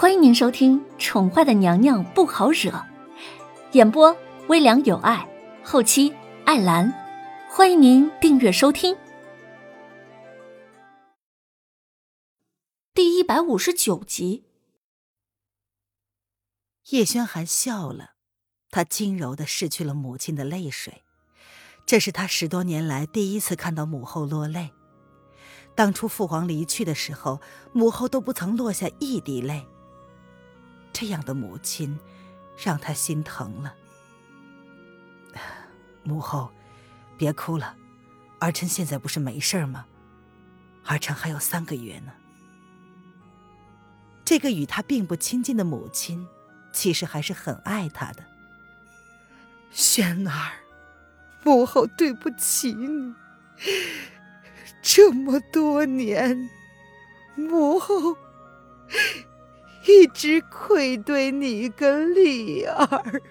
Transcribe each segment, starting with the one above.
欢迎您收听《宠坏的娘娘不好惹》，演播微凉有爱，后期艾兰。欢迎您订阅收听。第一百五十九集，叶轩寒笑了，他轻柔的拭去了母亲的泪水，这是他十多年来第一次看到母后落泪。当初父皇离去的时候，母后都不曾落下一滴泪。这样的母亲，让他心疼了。母后，别哭了，儿臣现在不是没事吗？儿臣还有三个月呢。这个与他并不亲近的母亲，其实还是很爱他的。轩儿，母后对不起你。这么多年，母后一直愧对你跟丽儿。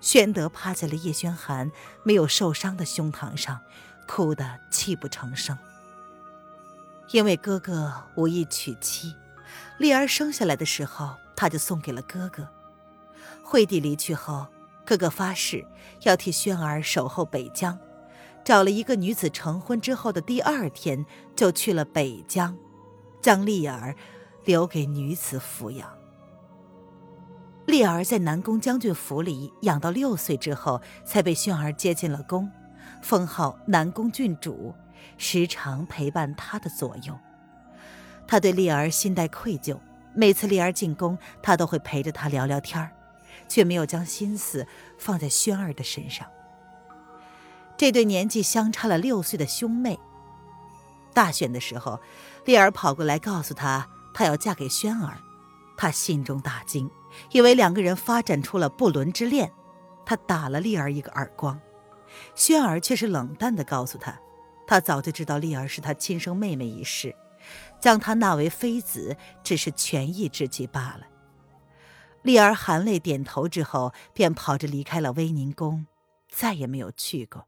宣德趴在了叶轩寒没有受伤的胸膛上，哭得泣不成声。因为哥哥无意娶妻，丽儿生下来的时候，他就送给了哥哥。惠帝离去后，哥哥发誓要替轩儿守候北疆。找了一个女子成婚之后的第二天，就去了北疆，将丽儿留给女子抚养。丽儿在南宫将军府里养到六岁之后，才被轩儿接进了宫，封号南宫郡主，时常陪伴他的左右。他对丽儿心带愧疚，每次丽儿进宫，他都会陪着她聊聊天儿却没有将心思放在轩儿的身上。这对年纪相差了六岁的兄妹，大选的时候，丽儿跑过来告诉他，她要嫁给轩儿，他心中大惊，以为两个人发展出了不伦之恋，他打了丽儿一个耳光。轩儿却是冷淡的告诉他，他早就知道丽儿是他亲生妹妹一事，将她纳为妃子只是权宜之计罢了。丽儿含泪点头之后，便跑着离开了威宁宫，再也没有去过。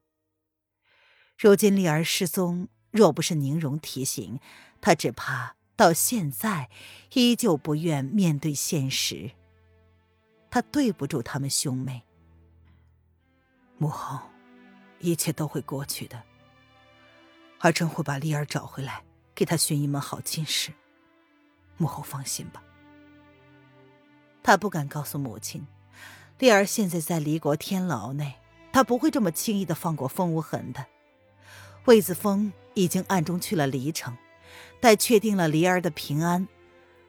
如今丽儿失踪，若不是宁荣提醒，他只怕到现在依旧不愿面对现实。他对不住他们兄妹。母后，一切都会过去的。儿臣会把丽儿找回来，给她寻一门好亲事。母后放心吧。他不敢告诉母亲，丽儿现在在离国天牢内，他不会这么轻易的放过风无痕的。魏子峰已经暗中去了黎城，待确定了黎儿的平安，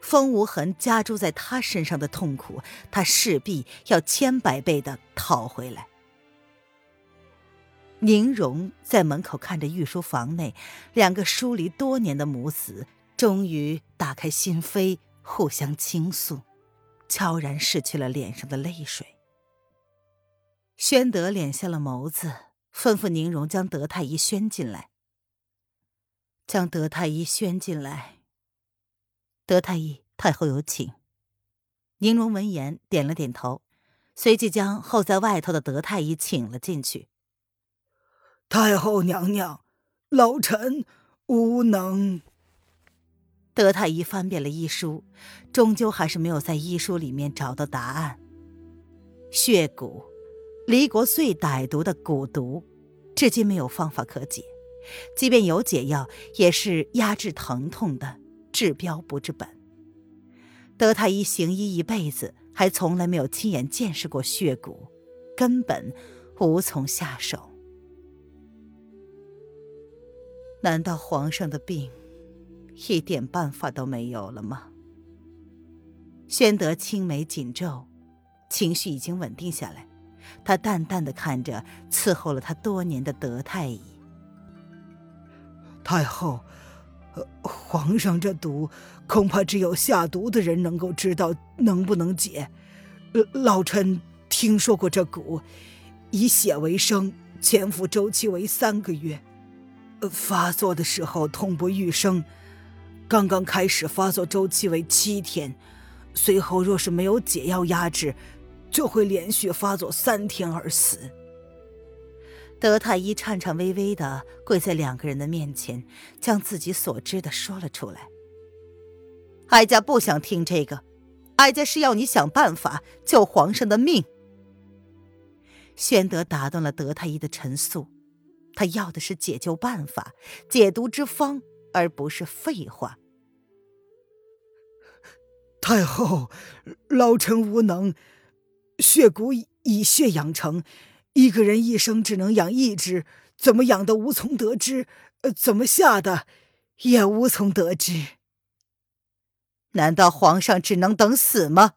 风无痕加诸在他身上的痛苦，他势必要千百倍的讨回来。宁荣在门口看着御书房内两个疏离多年的母子，终于打开心扉，互相倾诉，悄然拭去了脸上的泪水。宣德敛下了眸子。吩咐宁荣将德太医宣进来。将德太医宣进来。德太医，太后有请。宁荣闻言点了点头，随即将候在外头的德太医请了进去。太后娘娘，老臣无能。德太医翻遍了医书，终究还是没有在医书里面找到答案。血蛊。离国最歹毒的蛊毒，至今没有方法可解。即便有解药，也是压制疼痛的，治标不治本。德太医行医一辈子，还从来没有亲眼见识过血蛊，根本无从下手。难道皇上的病一点办法都没有了吗？宣德青眉紧皱，情绪已经稳定下来。他淡淡的看着伺候了他多年的德太医。太后，皇上这毒，恐怕只有下毒的人能够知道能不能解。老臣听说过这蛊，以血为生，潜伏周期为三个月，发作的时候痛不欲生。刚刚开始发作周期为七天，随后若是没有解药压制。就会连续发作三天而死。德太医颤颤巍巍的跪在两个人的面前，将自己所知的说了出来。哀家不想听这个，哀家是要你想办法救皇上的命。宣德打断了德太医的陈述，他要的是解救办法、解毒之方，而不是废话。太后，老臣无能，血骨以血养成，一个人一生只能养一只，怎么养的无从得知，呃怎么下的也无从得知。难道皇上只能等死吗？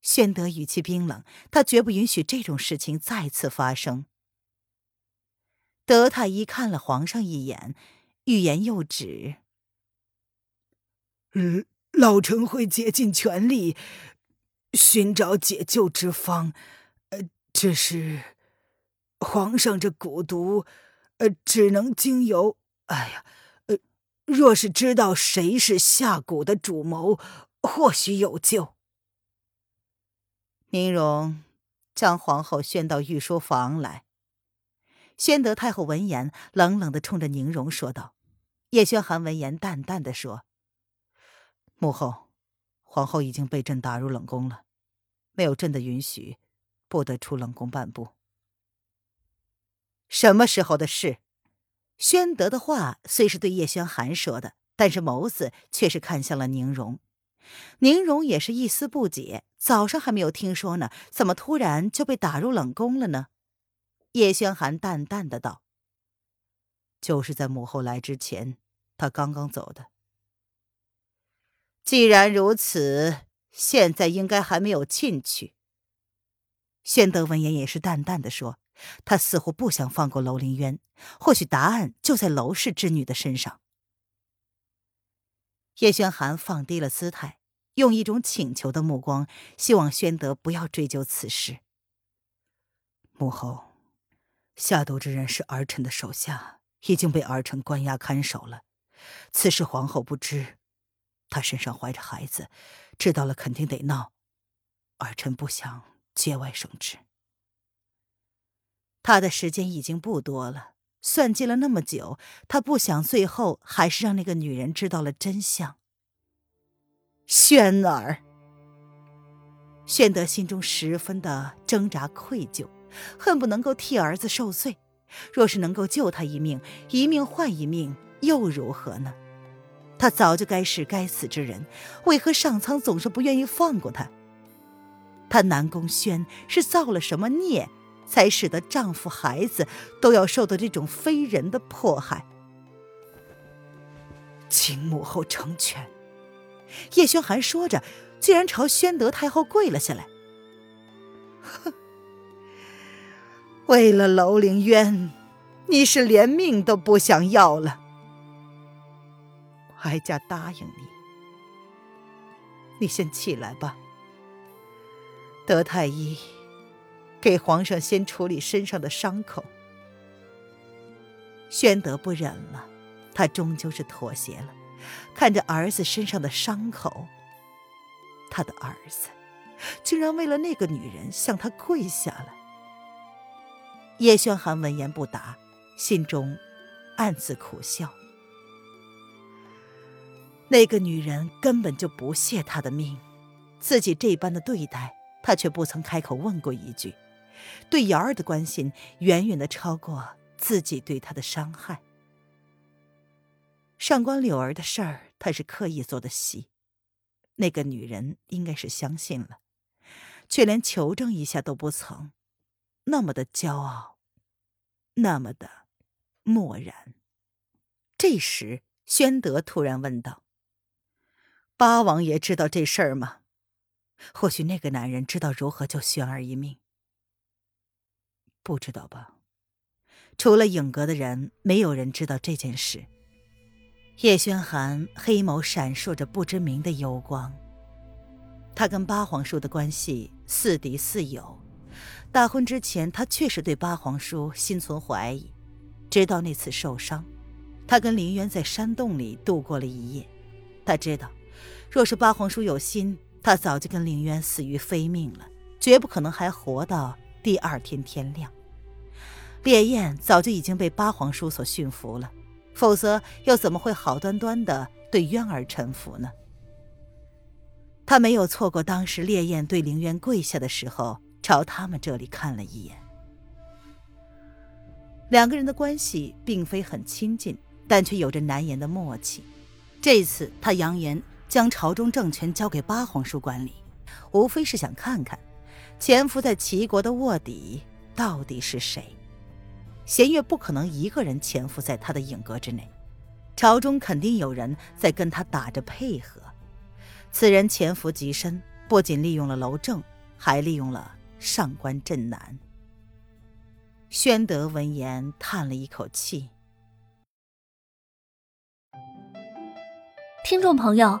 宣德语气冰冷，他绝不允许这种事情再次发生。德太医看了皇上一眼，欲言又止。嗯，老臣会竭尽全力寻找解救之方。呃，只是皇上这蛊毒，呃，只能经由……哎呀，呃，若是知道谁是下蛊的主谋，或许有救。宁荣将皇后宣到御书房来。宣德太后闻言，冷冷的冲着宁荣说道：“叶宣寒闻言，淡淡的说：‘母后，皇后已经被朕打入冷宫了，没有朕的允许，不得出冷宫半步。’什么时候的事？”宣德的话虽是对叶宣寒说的，但是眸子却是看向了宁荣。宁荣也是一丝不解。早上还没有听说呢，怎么突然就被打入冷宫了呢？叶轩寒淡淡的道：“就是在母后来之前，他刚刚走的。既然如此，现在应该还没有进去。”宣德闻言也是淡淡的说：“他似乎不想放过楼凌渊，或许答案就在楼氏之女的身上。”叶轩寒放低了姿态。用一种请求的目光，希望宣德不要追究此事。母后，下毒之人是儿臣的手下，已经被儿臣关押看守了。此事皇后不知，他身上怀着孩子，知道了肯定得闹。儿臣不想节外生枝。他的时间已经不多了，算计了那么久，他不想最后还是让那个女人知道了真相。轩儿，宣德心中十分的挣扎愧疚，恨不能够替儿子受罪。若是能够救他一命，一命换一命，又如何呢？他早就该是该死之人，为何上苍总是不愿意放过他？他南宫轩是造了什么孽，才使得丈夫、孩子都要受到这种非人的迫害？请母后成全。叶轩寒说着，竟然朝宣德太后跪了下来。哼，为了楼凌渊，你是连命都不想要了？哀家答应你，你先起来吧。德太医，给皇上先处理身上的伤口。宣德不忍了，他终究是妥协了。看着儿子身上的伤口，他的儿子竟然为了那个女人向他跪下了。叶轩寒闻言不答，心中暗自苦笑。那个女人根本就不屑他的命，自己这般的对待，他却不曾开口问过一句。对瑶儿的关心远远的超过自己对她的伤害。上官柳儿的事儿，他是刻意做的戏。那个女人应该是相信了，却连求证一下都不曾，那么的骄傲，那么的漠然。这时，宣德突然问道：“八王爷知道这事儿吗？或许那个男人知道如何救轩儿一命。不知道吧？除了影阁的人，没有人知道这件事。”叶轩寒黑眸闪烁着不知名的幽光。他跟八皇叔的关系似敌似友，大婚之前他确实对八皇叔心存怀疑。直到那次受伤，他跟林渊在山洞里度过了一夜。他知道，若是八皇叔有心，他早就跟凌渊死于非命了，绝不可能还活到第二天天亮。烈焰早就已经被八皇叔所驯服了。否则又怎么会好端端的对渊儿臣服呢？他没有错过当时烈焰对凌渊跪下的时候，朝他们这里看了一眼。两个人的关系并非很亲近，但却有着难言的默契。这次他扬言将朝中政权交给八皇叔管理，无非是想看看潜伏在齐国的卧底到底是谁。弦月不可能一个人潜伏在他的影阁之内，朝中肯定有人在跟他打着配合。此人潜伏极深，不仅利用了楼正，还利用了上官镇南。宣德闻言叹了一口气。听众朋友，